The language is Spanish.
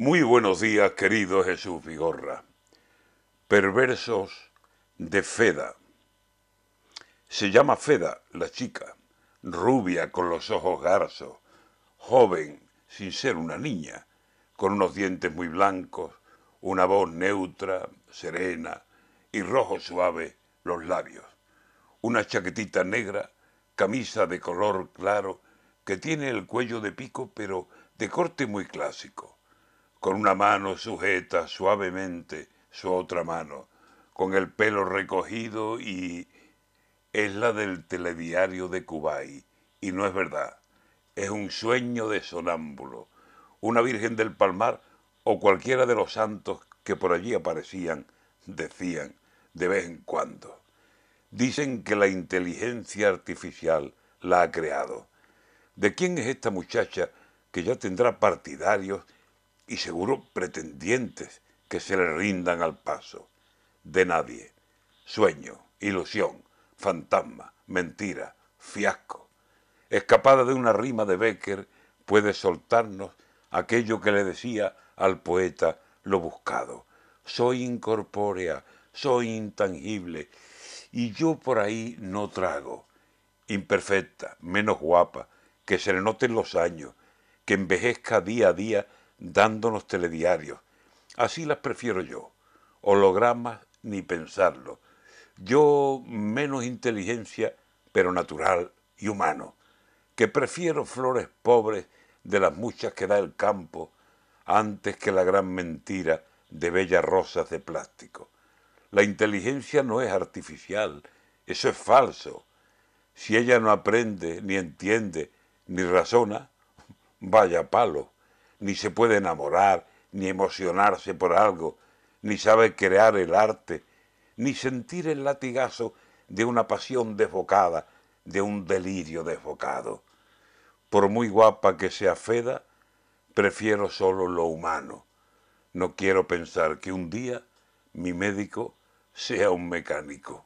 Muy buenos días, querido Jesús Vigorra. Perversos de Feda. Se llama Feda, la chica, rubia con los ojos garzos, joven sin ser una niña, con unos dientes muy blancos, una voz neutra, serena y rojo suave los labios, una chaquetita negra, camisa de color claro que tiene el cuello de pico pero de corte muy clásico con una mano sujeta suavemente su otra mano, con el pelo recogido y es la del telediario de Cubay, y no es verdad, es un sueño de sonámbulo, una Virgen del Palmar o cualquiera de los santos que por allí aparecían, decían de vez en cuando. Dicen que la inteligencia artificial la ha creado. ¿De quién es esta muchacha que ya tendrá partidarios y seguro pretendientes que se le rindan al paso. De nadie. Sueño, ilusión, fantasma, mentira, fiasco. Escapada de una rima de Becker, puede soltarnos aquello que le decía al poeta lo buscado. Soy incorpórea, soy intangible, y yo por ahí no trago. Imperfecta, menos guapa, que se le noten los años, que envejezca día a día dándonos telediarios. Así las prefiero yo. Hologramas ni pensarlo. Yo menos inteligencia, pero natural y humano, que prefiero flores pobres de las muchas que da el campo antes que la gran mentira de bellas rosas de plástico. La inteligencia no es artificial, eso es falso. Si ella no aprende, ni entiende, ni razona, vaya palo ni se puede enamorar, ni emocionarse por algo, ni sabe crear el arte, ni sentir el latigazo de una pasión desbocada, de un delirio desbocado. Por muy guapa que sea Feda, prefiero solo lo humano. No quiero pensar que un día mi médico sea un mecánico.